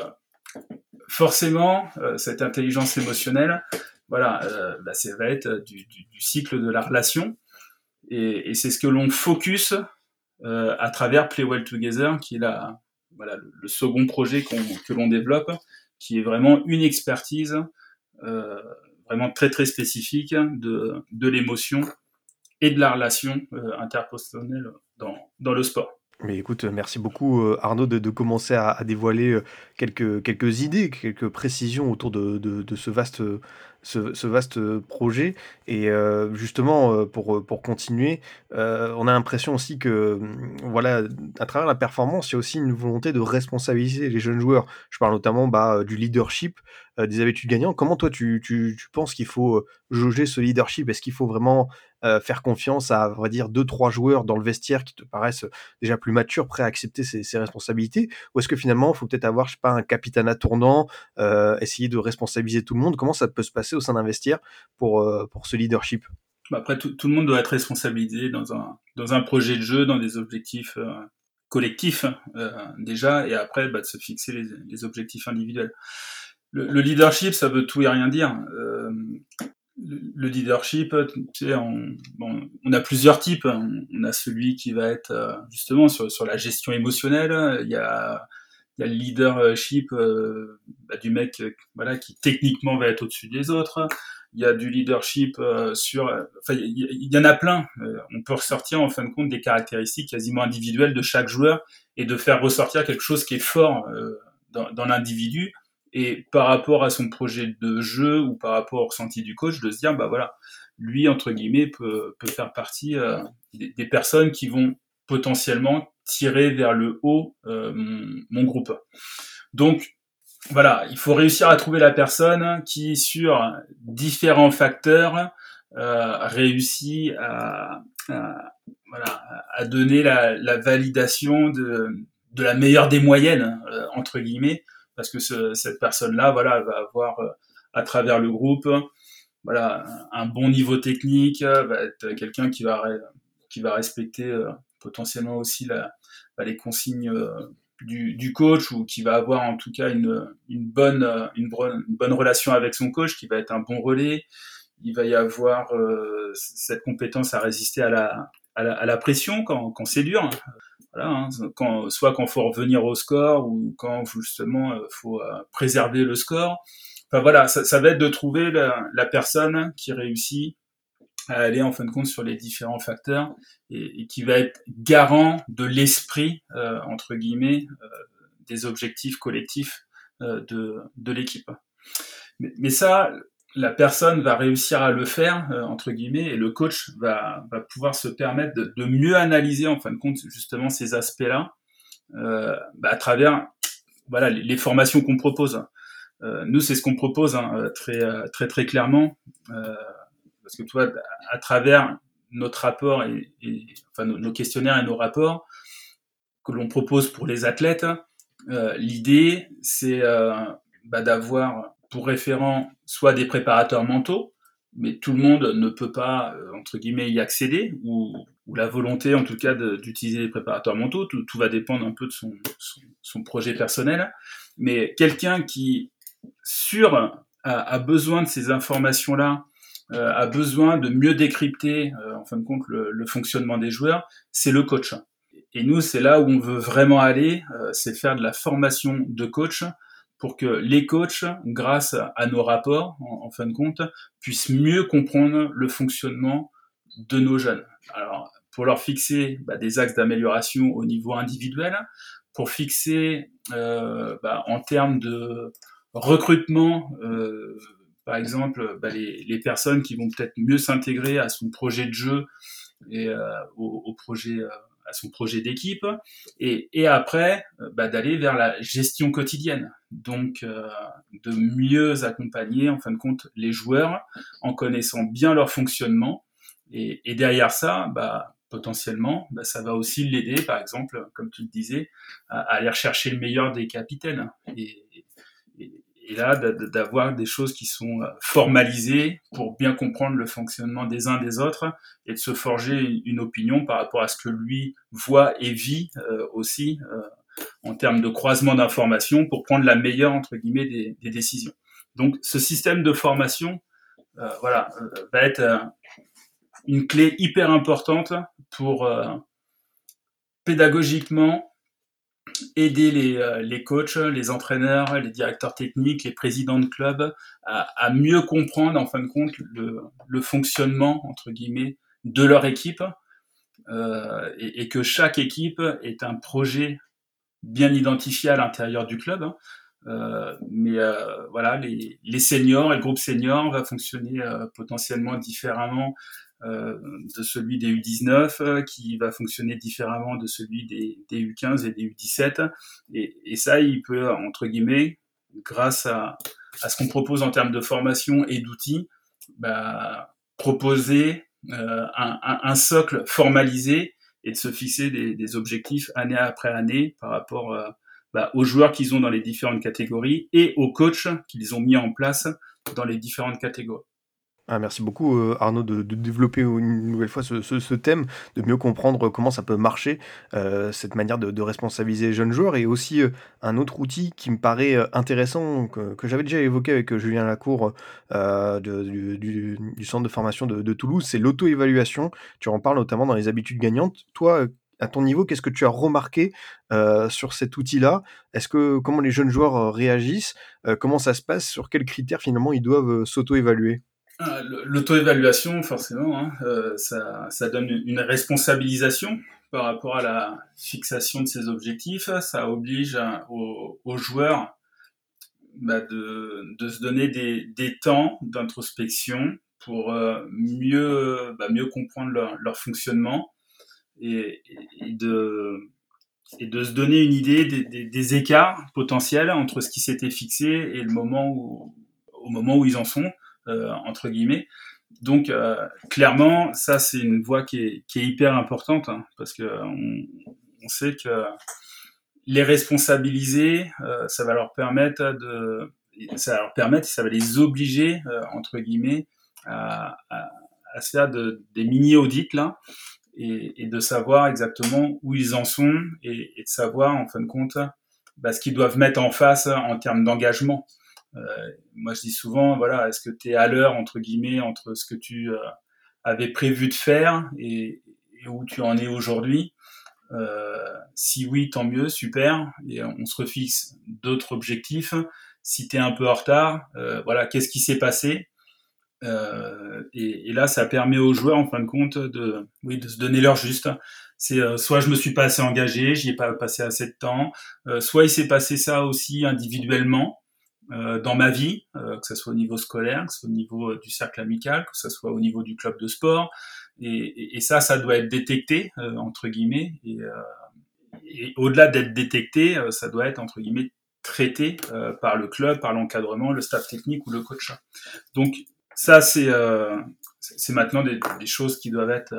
forcément cette intelligence émotionnelle, voilà, bah, ça va être du, du, du, cycle de la relation et, et c'est ce que l'on focus à travers Play Well Together, qui est la, voilà, le, second projet que l'on développe, qui est vraiment une expertise euh, vraiment très très spécifique de, de l'émotion et de la relation euh, interpersonnelle dans, dans le sport. Mais écoute, merci beaucoup euh, Arnaud de, de commencer à, dévoiler euh, quelques, quelques idées, quelques précisions autour de, de ce vaste ce, vaste projet. Et euh, justement, pour, pour continuer, euh, on a l'impression aussi que, voilà, à travers la performance, il y a aussi une volonté de responsabiliser les jeunes joueurs. Je parle notamment bah, du leadership, euh, des habitudes gagnantes. Comment toi, tu, tu, tu penses qu'il faut jauger ce leadership? Est-ce qu'il faut vraiment euh, faire confiance à, on va dire, deux, trois joueurs dans le vestiaire qui te paraissent déjà plus matures, prêts à accepter ces, responsabilités? Ou est-ce que finalement, il faut peut-être avoir, je sais pas, un capitana tournant, euh, essayer de responsabiliser tout le monde? Comment ça peut se passer? Au sein d'un vestiaire pour, euh, pour ce leadership bah, Après, tout, le monde doit être responsabilisé dans un, dans un projet de jeu, dans des objectifs euh, collectifs euh, déjà, et après bah, de se fixer les, objectifs individuels. Le, le, leadership, ça veut tout et rien dire. Le leadership, on, a plusieurs types. On a celui qui va être justement sur, sur la gestion émotionnelle. Il y a, il y a le leadership euh, bah, du mec voilà, qui techniquement va être au-dessus des autres. Il y a du leadership euh, sur... Enfin, il y, en a plein. on peut ressortir en fin de compte des caractéristiques quasiment individuelles de chaque joueur et de faire ressortir quelque chose qui est fort dans, dans l'individu et par rapport à son projet de jeu ou par rapport au ressenti du coach, de se dire, bah voilà, lui, entre guillemets, peut, peut faire partie euh, des, personnes qui vont potentiellement tirer vers le haut euh, mon, groupe. Donc, voilà, il faut réussir à trouver la personne qui, sur différents facteurs, euh, réussit à, voilà, à donner la, validation de, de, la meilleure des moyennes, euh, entre guillemets, parce que ce, cette personne-là, voilà, va avoir à travers le groupe, voilà, un bon niveau technique, va être quelqu'un qui va qui va respecter potentiellement aussi bah, les consignes euh, du, coach ou qui va avoir en tout cas une, bonne bonne, une bonne relation avec son coach, qui va être un bon relais. Il va y avoir euh, cette compétence à résister à la, à la, pression quand, quand c'est dur. Voilà, hein, quand, soit quand faut revenir au score ou quand justement euh, faut euh, préserver le score. Enfin voilà, ça, va être de trouver la, personne qui réussit à aller en fin de compte sur les différents facteurs et, qui va être garant de l'esprit euh, entre guillemets euh, des objectifs collectifs euh, de, de l'équipe. Mais, ça, la personne va réussir à le faire euh, entre guillemets et le coach va, va pouvoir se permettre de, de, mieux analyser en fin de compte justement ces aspects-là euh, bah, à travers voilà les, formations qu'on propose. Euh, nous c'est ce qu'on propose hein, très très très clairement euh, parce que toi à travers notre rapport et, enfin nos, questionnaires et nos rapports que l'on propose pour les athlètes, l'idée c'est bah, d'avoir pour référent soit des préparateurs mentaux, mais tout le monde ne peut pas, euh, entre guillemets, y accéder, ou, la volonté en tout cas d'utiliser les préparateurs mentaux, tout, va dépendre un peu de son, projet personnel, mais quelqu'un qui, sur, a, besoin de ces informations-là, euh, a besoin de mieux décrypter, euh, en fin de compte, le, le fonctionnement des joueurs, c'est le coach. Et nous, c'est là où on veut vraiment aller, euh, c'est faire de la formation de coach pour que les coachs, grâce à nos rapports, en, en, fin de compte, puissent mieux comprendre le fonctionnement de nos jeunes. Alors, pour leur fixer bah, des axes d'amélioration au niveau individuel, pour fixer euh, bah, en termes de recrutement, euh, par exemple, bah, les, les, personnes qui vont peut-être mieux s'intégrer à son projet de jeu et euh, au, au, projet à son projet d'équipe et, et, après bah, d'aller vers la gestion quotidienne. Donc euh, de mieux accompagner en fin de compte les joueurs en connaissant bien leur fonctionnement et, et derrière ça bah, potentiellement bah, ça va aussi l'aider par exemple comme tu le disais à, à, aller rechercher le meilleur des capitaines et, et là d'avoir des choses qui sont euh, formalisées pour bien comprendre le fonctionnement des uns des autres et de se forger une opinion par rapport à ce que lui voit et vit euh, aussi euh, en termes de croisement d'informations pour prendre la meilleure entre guillemets des, décisions. Donc ce système de formation, voilà, va être une clé hyper importante pour pédagogiquement aider les, euh, les coachs, les entraîneurs, les directeurs techniques, les présidents de clubs à, à mieux comprendre en fin de compte le, le, fonctionnement entre guillemets de leur équipe euh, et, et, que chaque équipe est un projet bien identifié à l'intérieur du club. Hein. Euh, mais euh, voilà, les, les, seniors et le groupe senior va fonctionner euh, potentiellement différemment de celui des U19 euh, qui va fonctionner différemment de celui des, des U15 et des U17 et, ça il peut entre guillemets grâce à, à ce qu'on propose en termes de formation et d'outils bah, proposer euh, un, socle formalisé et de se fixer des, objectifs année après année par rapport euh, bah, aux joueurs qu'ils ont dans les différentes catégories et aux coachs qu'ils ont mis en place dans les différentes catégories. Ah, merci beaucoup euh, Arnaud de, développer une nouvelle fois ce, thème, de mieux comprendre comment ça peut marcher, euh, cette manière de, responsabiliser les jeunes joueurs, et aussi euh, un autre outil qui me paraît intéressant, que, j'avais déjà évoqué avec Julien Lacour du, centre de formation de, Toulouse, c'est l'auto-évaluation. Tu en parles notamment dans les habitudes gagnantes. Toi, à ton niveau, qu'est-ce que tu as remarqué sur cet outil-là? Est-ce que comment les jeunes joueurs réagissent? Comment ça se passe? Sur quels critères finalement ils doivent s'auto-évaluer? L'auto-évaluation, forcément, hein, euh, ça, donne une responsabilisation par rapport à la fixation de ses objectifs. Ça oblige aux, aux joueurs bah, de, se donner des, temps d'introspection pour euh, mieux, bah, mieux comprendre leur, fonctionnement et, de, se donner une idée des, écarts potentiels entre ce qui s'était fixé et le moment où, au moment où ils en sont entre guillemets. Donc euh, clairement, ça c'est une voie qui est, hyper importante hein, parce que on, on, sait que les responsabiliser, euh, ça va leur permettre de, ça va leur ça va les obliger entre guillemets à, à, faire de, des mini audits là. Et, de savoir exactement où ils en sont et, et de savoir en fin de compte bah, ce qu'ils doivent mettre en face en termes d'engagement. Euh, moi, je dis souvent, voilà, est-ce que tu es à l'heure, entre guillemets, entre ce que tu euh, avais prévu de faire et, et où tu en es aujourd'hui? Euh, Si oui, tant mieux, super. Et on se refixe d'autres objectifs. Si tu es un peu en retard, voilà, qu'est-ce qui s'est passé? Euh, et, et, là, ça permet aux joueurs, en fin de compte, de, oui, de se donner leur juste. C'est euh, soit je me suis pas assez engagé, j'y ai pas passé assez de temps, euh, soit il s'est passé ça aussi individuellement, dans ma vie, euh, que ce soit au niveau scolaire, que ce soit au niveau euh, du cercle amical, que ce soit au niveau du club de sport. Et, et, et ça, ça doit être détecté, entre guillemets. Et, et au-delà d'être détecté, ça doit être, entre guillemets, traité par le club, par l'encadrement, le staff technique ou le coach. Donc ça, c'est c'est maintenant des, des, choses qui doivent être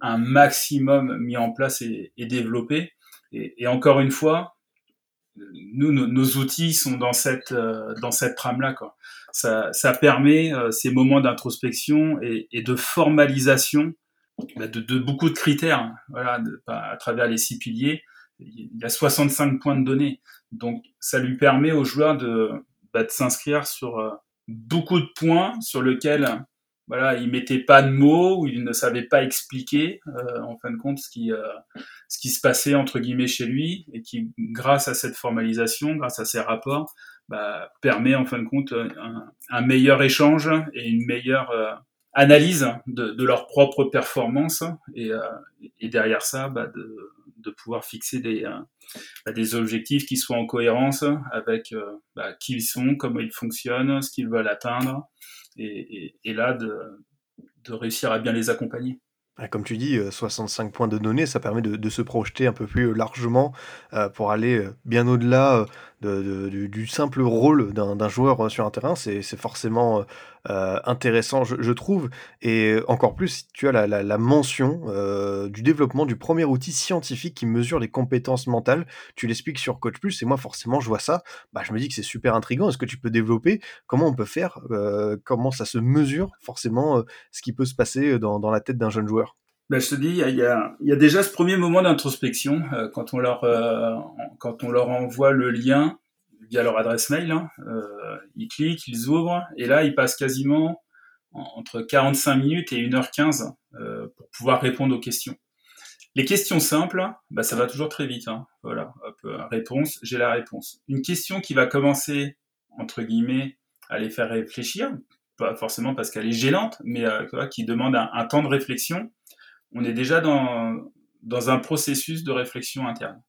un maximum mis en place et, et développées. Et, et, encore une fois, nous, nos, outils sont dans cette, euh, dans cette trame-là. Quoi. ça, ça permet ces moments d'introspection et, et, de formalisation bah, de, de, beaucoup de critères. Voilà, à travers les six piliers, il y a 65 points de données. Donc, ça lui permet aux joueurs de, bah, de s'inscrire sur beaucoup de points sur lesquels voilà, il mettait pas de mots ou il ne savait pas expliquer euh, en fin de compte ce qui euh, ce qui se passait entre guillemets chez lui et qui grâce à cette formalisation, grâce à ces rapports, bah, permet en fin de compte un, un meilleur échange et une meilleure euh, analyse de, de, leur propre performance et, euh, et derrière ça bah, de, de pouvoir fixer des bah, des objectifs qui soient en cohérence avec bah, qui ils sont, comment ils fonctionnent, ce qu'ils veulent atteindre et, là de, réussir à bien les accompagner. Comme tu dis, 65 points de données, ça permet de, se projeter un peu plus largement pour aller bien au-delà du, simple rôle d'un joueur sur un terrain. C'est forcément euh, intéressant, je, trouve. Et encore plus, tu as la, mention euh, du développement du premier outil scientifique qui mesure les compétences mentales. Tu l'expliques sur Coach Plus, et moi, forcément, je vois ça. Bah, je me dis que c'est super intriguant. Est-ce que tu peux développer? Comment on peut faire euh, Comment ça se mesure, forcément, ce qui peut se passer dans, la tête d'un jeune joueur? Ben, je te dis, il y a, y a, déjà ce premier moment d'introspection quand on leur quand on leur envoie le lien via leur adresse mail. Hein. Euh, ils cliquent, ils ouvrent, et là, ils passent quasiment entre 45 minutes et 1h15 euh, pour pouvoir répondre aux questions. Les questions simples, bah, ça va toujours très vite. Hein. Voilà, euh, réponse, j'ai la réponse. Une question qui va commencer, entre guillemets, à les faire réfléchir, pas forcément parce qu'elle est gênante, mais qui demande un, temps de réflexion, on est déjà dans, dans un processus de réflexion interne.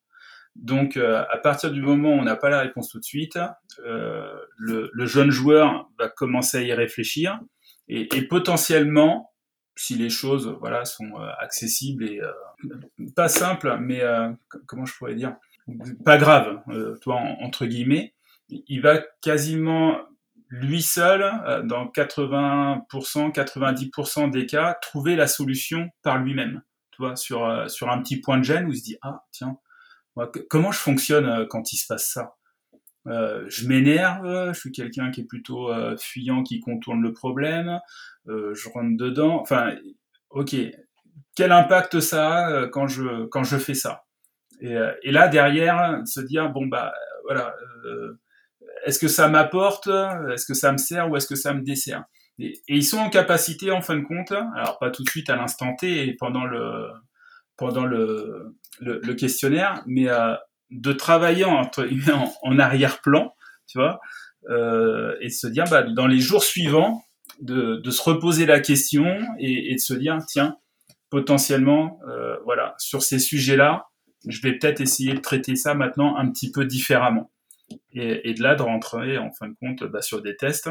Donc, euh, à partir du moment où on n'a pas la réponse tout de suite, euh, le, le, jeune joueur va commencer à y réfléchir et, et potentiellement, si les choses voilà sont euh, accessibles et euh, pas simples, mais comment je pourrais dire, pas grave, toi entre guillemets, il va quasiment lui seul, dans 80%, 90% des cas, trouver la solution par lui-même. Tu vois, sur sur un petit point de gêne où il se dit ah tiens comment je fonctionne euh, quand il se passe ça? Euh, je m'énerve, je suis quelqu'un qui est plutôt euh, fuyant, qui contourne le problème, je rentre dedans. Enfin, ok, quel impact ça a quand je quand je fais ça? Et, et, là derrière, se dire bon bah voilà, est-ce que ça m'apporte, est-ce que ça me sert ou est-ce que ça me dessert? Et, ils sont en capacité en fin de compte, alors pas tout de suite à l'instant T et pendant le questionnaire, mais euh, de travailler en, arrière-plan, tu vois, euh, et de se dire, bah, dans les jours suivants, de, se reposer la question et, et, de se dire, tiens, potentiellement, euh, voilà, sur ces sujets-là, je vais peut-être essayer de traiter ça maintenant un petit peu différemment. Et, et de là, de rentrer en fin de compte bah, sur des tests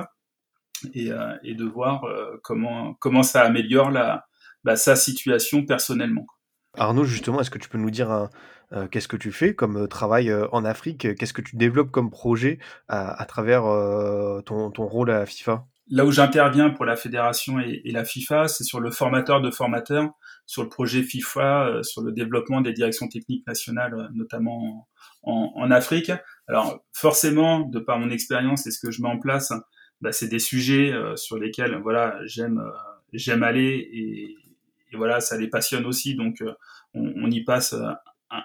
et, euh, et de voir euh, comment, comment ça améliore la, bah, sa situation personnellement. Arnaud, justement, est-ce que tu peux nous dire euh, qu'est-ce que tu fais comme travail en Afrique? Qu'est-ce que tu développes comme projet à, travers ton, rôle à la FIFA? Là où j'interviens pour la fédération et, la FIFA, c'est sur le formateur de formateurs, sur le projet FIFA, sur le développement des directions techniques nationales, notamment en, Afrique. Alors forcément, de par mon expérience et ce que je mets en place, bah, c'est des sujets sur lesquels voilà j'aime j'aime aller et, voilà, ça les passionne aussi, donc euh, on, y passe euh,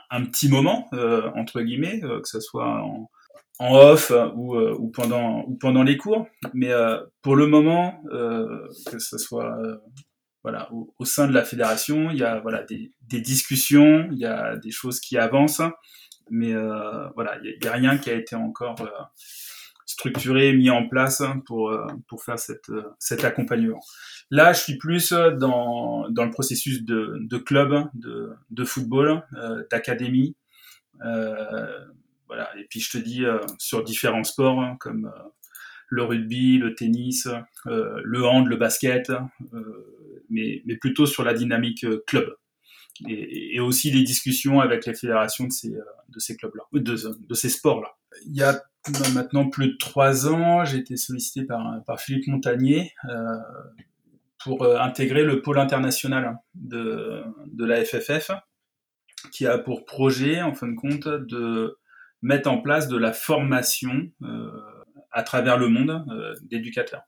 un, petit moment euh, entre guillemets, que ce soit en, off ou, pendant ou pendant les cours. Mais pour le moment, que ce soit voilà au, au, sein de la fédération, il y a voilà des, des, discussions, il y a des choses qui avancent, mais voilà, il n'y a, rien qui a été encore structuré, mis en place pour pour faire cette, cet accompagnement. Là, je suis plus euh, dans, dans le processus de, de club, de, de football, euh, d'académie. Euh, voilà. Et puis je te dis euh, sur différents sports hein, comme euh, le rugby, le tennis, le hand, le basket, mais, mais plutôt sur la dynamique club. Et, et, aussi les discussions avec les fédérations de ces, de ces clubs-là, de, de ces sports-là. Il y a maintenant plus de trois ans, j'ai été sollicité par, par Philippe Montagnier, euh, pour euh, intégrer le pôle international de, de la FFF, qui a pour projet, en fin de compte, de mettre en place de la formation euh, à travers le monde d'éducateurs.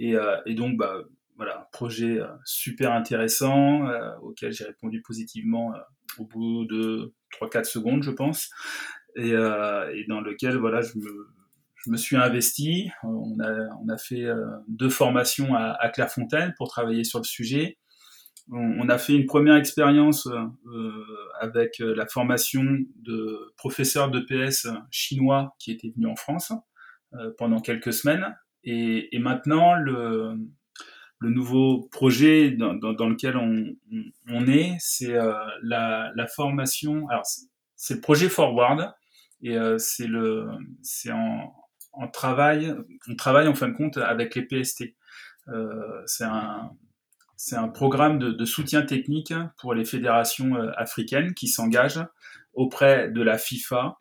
Et, et, donc, bah, voilà, projet super intéressant auquel j'ai répondu positivement au bout de 3-4 secondes, je pense, et, et, dans lequel voilà, je me, suis investi. On a, fait deux formations à, Clairefontaine pour travailler sur le sujet on, a fait une première expérience euh, avec euh, la formation de professeurs de PS chinois qui étaient venus en France euh, pendant quelques semaines. Et, maintenant, le, nouveau projet dans, lequel on, est, c'est la, formation. Alors, c'est le projet Forward et c'est le, c'est en, travail. On travaille en fin de compte avec les PST. c'est un, c'est un programme de, soutien technique pour les fédérations euh, africaines qui s'engagent auprès de la FIFA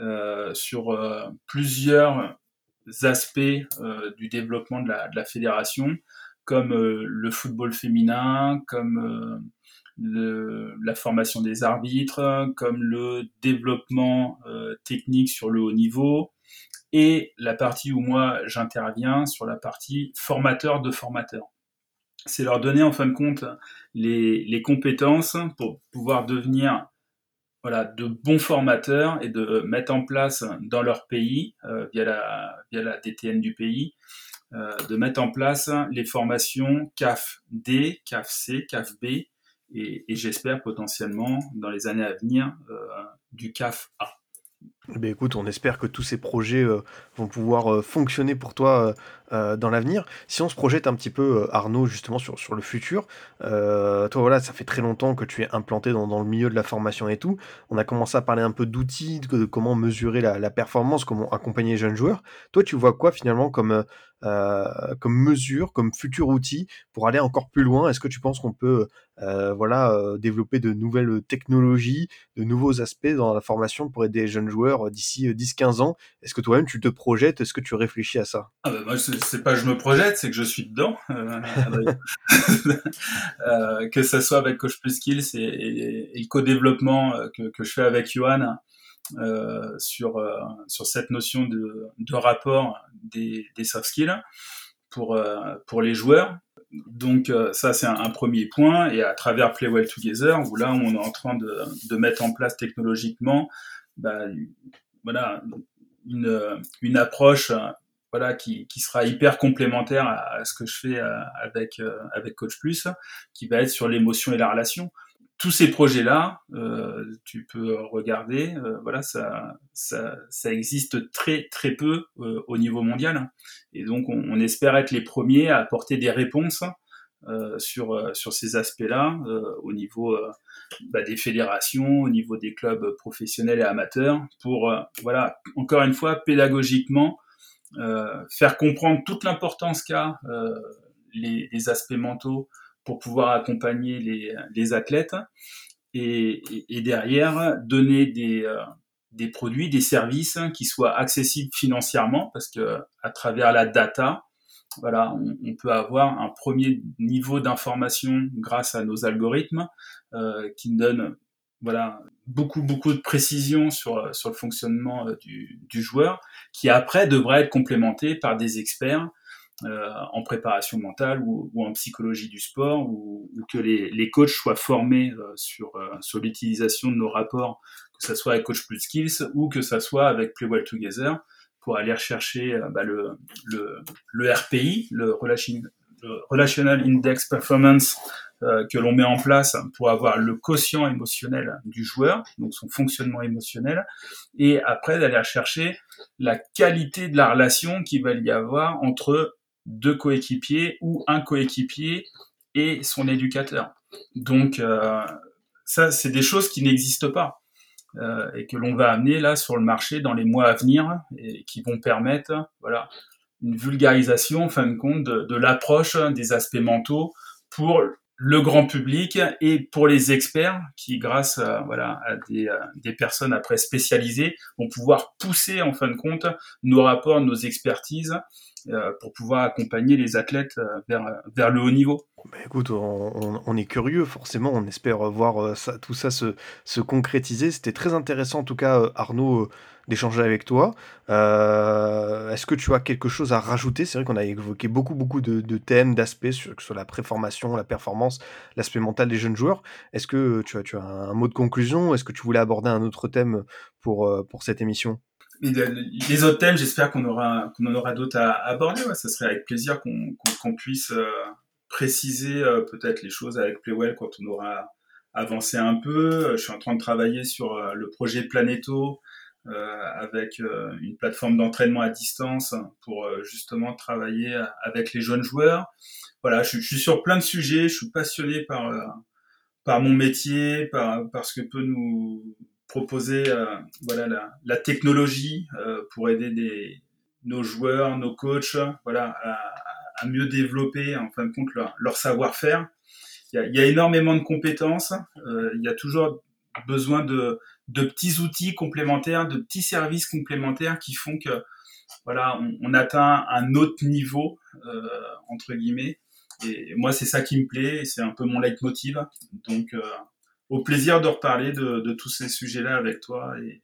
euh, sur euh, plusieurs aspects du développement de la, fédération, comme le football féminin, comme la formation des arbitres, comme le développement technique sur le haut niveau, et la partie où moi j'interviens sur la partie formateur de formateurs. C'est leur donner en fin de compte les, compétences pour pouvoir devenir voilà, de bons formateurs et de mettre en place dans leur pays, euh, via, la, via la DTN du pays, euh, de mettre en place les formations CAF D, CAF C, CAF B, et, j'espère potentiellement dans les années à venir euh, du CAF A. Eh écoute, on espère que tous ces projets vont pouvoir fonctionner pour toi euh, dans l'avenir. Si on se projette un petit peu, euh, Arnaud, justement sur, sur le futur, euh, toi voilà, ça fait très longtemps que tu es implanté dans, dans, le milieu de la formation et tout. On a commencé à parler un peu d'outils, de, comment mesurer la, performance, comment accompagner les jeunes joueurs. Toi, tu vois quoi finalement comme, comme mesure, comme futur outil pour aller encore plus loin. Est-ce que tu penses qu'on peut voilà, développer de nouvelles technologies, de nouveaux aspects dans la formation pour aider les jeunes joueurs d'ici 10-15 ans? Est-ce que toi-même tu te projettes? Est-ce que tu réfléchis à ça? Ah bah, c'est pas je me projette, c'est que je suis dedans. Euh, euh, que ce soit avec Coach Plus Skills et, le co-développement euh, que, je fais avec Johan euh, sur, sur cette notion de, de rapport des, des, soft skills pour, pour les joueurs. Donc ça c'est un, premier point et à travers Play Well Together où là on est en train de, de mettre en place technologiquement bah, voilà une, une approche voilà, qui, qui, sera hyper complémentaire à, ce que je fais euh, avec, euh, avec Coach Plus, qui va être sur l'émotion et la relation. Tous ces projets-là, euh, tu peux regarder, euh, voilà, ça, ça, ça, existe très très peu au niveau mondial, et donc on, espère être les premiers à apporter des réponses sur sur ces aspects-là au niveau bah, des fédérations, au niveau des clubs professionnels et amateurs, pour voilà, encore une fois, pédagogiquement euh, faire comprendre toute l'importance qu'a euh, les, aspects mentaux pour pouvoir accompagner les, athlètes et, derrière donner des, euh, des produits, des services qui soient accessibles financièrement parce que à travers la data, voilà, on, peut avoir un premier niveau d'information grâce à nos algorithmes euh, qui nous donnent voilà, beaucoup, beaucoup de précision sur, sur le fonctionnement euh, du, du joueur, qui après devrait être complémenté par des experts euh, en préparation mentale ou, ou, en psychologie du sport, ou, ou que les, les, coachs soient formés euh, sur, euh, sur l'utilisation de nos rapports, que ce soit avec Coach Plus Skills ou que ce soit avec Play Well Together, pour aller rechercher bah, le, le, le, RPI, le Relational Index Performance, euh, que l'on met en place pour avoir le quotient émotionnel du joueur, donc son fonctionnement émotionnel, et après d'aller chercher la qualité de la relation qu'il va y avoir entre deux coéquipiers ou un coéquipier et son éducateur. Donc euh, ça, c'est des choses qui n'existent pas. Euh, et que l'on va amener là sur le marché dans les mois à venir et qui vont permettre voilà une vulgarisation en fin de compte de, l'approche des aspects mentaux pour le grand public et pour les experts qui, grâce à, voilà, à des, personnes après spécialisées, vont pouvoir pousser en fin de compte nos rapports, nos expertises pour pouvoir accompagner les athlètes vers, vers le haut niveau. Bah, écoute, on, est curieux, forcément, on espère voir tout ça se, se concrétiser. C'était très intéressant, en tout cas, Arnaud, d'échanger avec toi. Euh, est-ce que tu as quelque chose à rajouter? C'est vrai qu'on a évoqué beaucoup, beaucoup de, thèmes, d'aspects, ce soit la préformation, la performance, l'aspect mental des jeunes joueurs. Est-ce que tu as, tu as un mot de conclusion? Est-ce que tu voulais aborder un autre thème pour, euh, pour cette émission? Les autres thèmes, j'espère qu'on aura qu'on en aura d'autres à, aborder. Ouais, ça serait avec plaisir qu'on puisse euh, préciser peut-être les choses avec Playwell quand on aura avancé un peu. Je suis en train de travailler sur le projet Planeto, euh, avec euh, une plateforme d'entraînement à distance pour euh, justement travailler avec les jeunes joueurs. Voilà, je, suis sur plein de sujets, je suis passionné par par mon métier, par, par ce que peut nous proposer voilà la, technologie pour aider nos joueurs, nos coachs, voilà à, mieux développer en fin de compte leur, savoir-faire. Il y, a, énormément de compétences, il y a toujours besoin de, petits outils complémentaires, de petits services complémentaires qui font que voilà, on, atteint un autre niveau euh, entre guillemets. Et moi, c'est ça qui me plaît, c'est un peu mon leitmotiv. Donc, euh, au plaisir de reparler de, tous ces sujets-là avec toi et,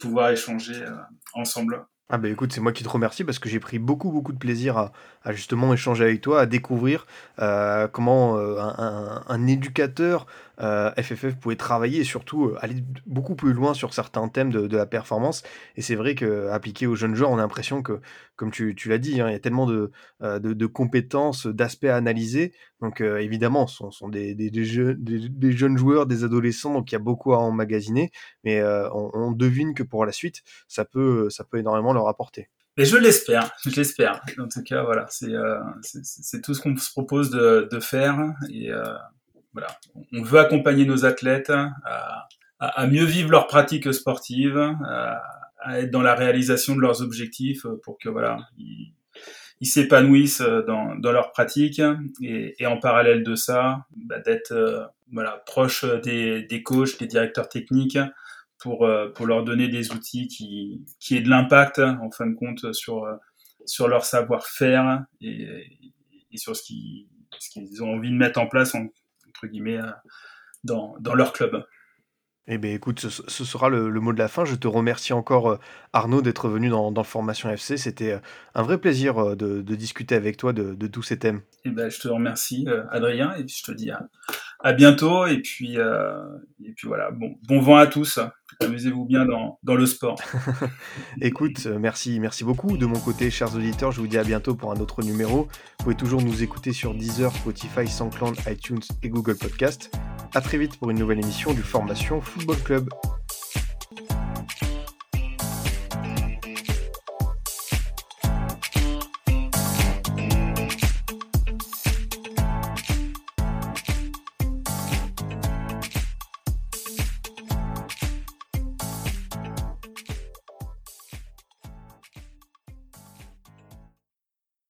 pouvoir échanger euh, ensemble. Ah bah écoute, c'est moi qui te remercie parce que j'ai pris beaucoup beaucoup de plaisir à, justement échanger avec toi, à découvrir comment un, un, éducateur FFF euh, pouvait travailler et surtout euh, aller beaucoup plus loin sur certains thèmes de, la performance. Et c'est vrai qu'appliqué aux jeunes joueurs, on a l'impression que, comme tu, l'as dit, hein, il y a tellement de, euh, de, compétences, d'aspects à analyser. Donc évidemment, ce sont, des, des, des, jeunes joueurs, des adolescents, donc il y a beaucoup à emmagasiner. Mais on, devine que pour la suite, ça peut, ça peut énormément leur apporter. Et je l'espère, je l'espère. En tout cas, voilà, c'est c'est tout ce qu'on se propose de, de faire. Et on veut accompagner nos athlètes à, mieux vivre leur pratique sportive, à, être dans la réalisation de leurs objectifs pour que voilà, ils, s'épanouissent dans, leur pratique et, en parallèle de ça, bah, d'être euh, voilà proche des, coachs, des directeurs techniques pour euh, pour leur donner des outils qui qui aient de l'impact en fin de compte sur sur leur savoir-faire et, sur ce qu'ils ont envie de mettre en place guillemets, euh, dans, dans leur club. Eh bien, écoute, ce, sera le, mot de la fin. Je te remercie encore, euh, Arnaud, d'être venu dans, dans Formation FC. C'était euh, un vrai plaisir de, discuter avec toi de, tous ces thèmes. Eh ben, je te remercie, Adrien, et je te dis à, à bientôt. Et puis, et puis voilà, bon, bon vent à tous. Amusez-vous bien dans, dans, le sport. Écoute, merci, merci beaucoup. De mon côté, chers auditeurs, je vous dis à bientôt pour un autre numéro. Vous pouvez toujours nous écouter sur Deezer, Spotify, SoundCloud, iTunes et Google Podcast. À très vite pour une nouvelle émission du Formation Football Club.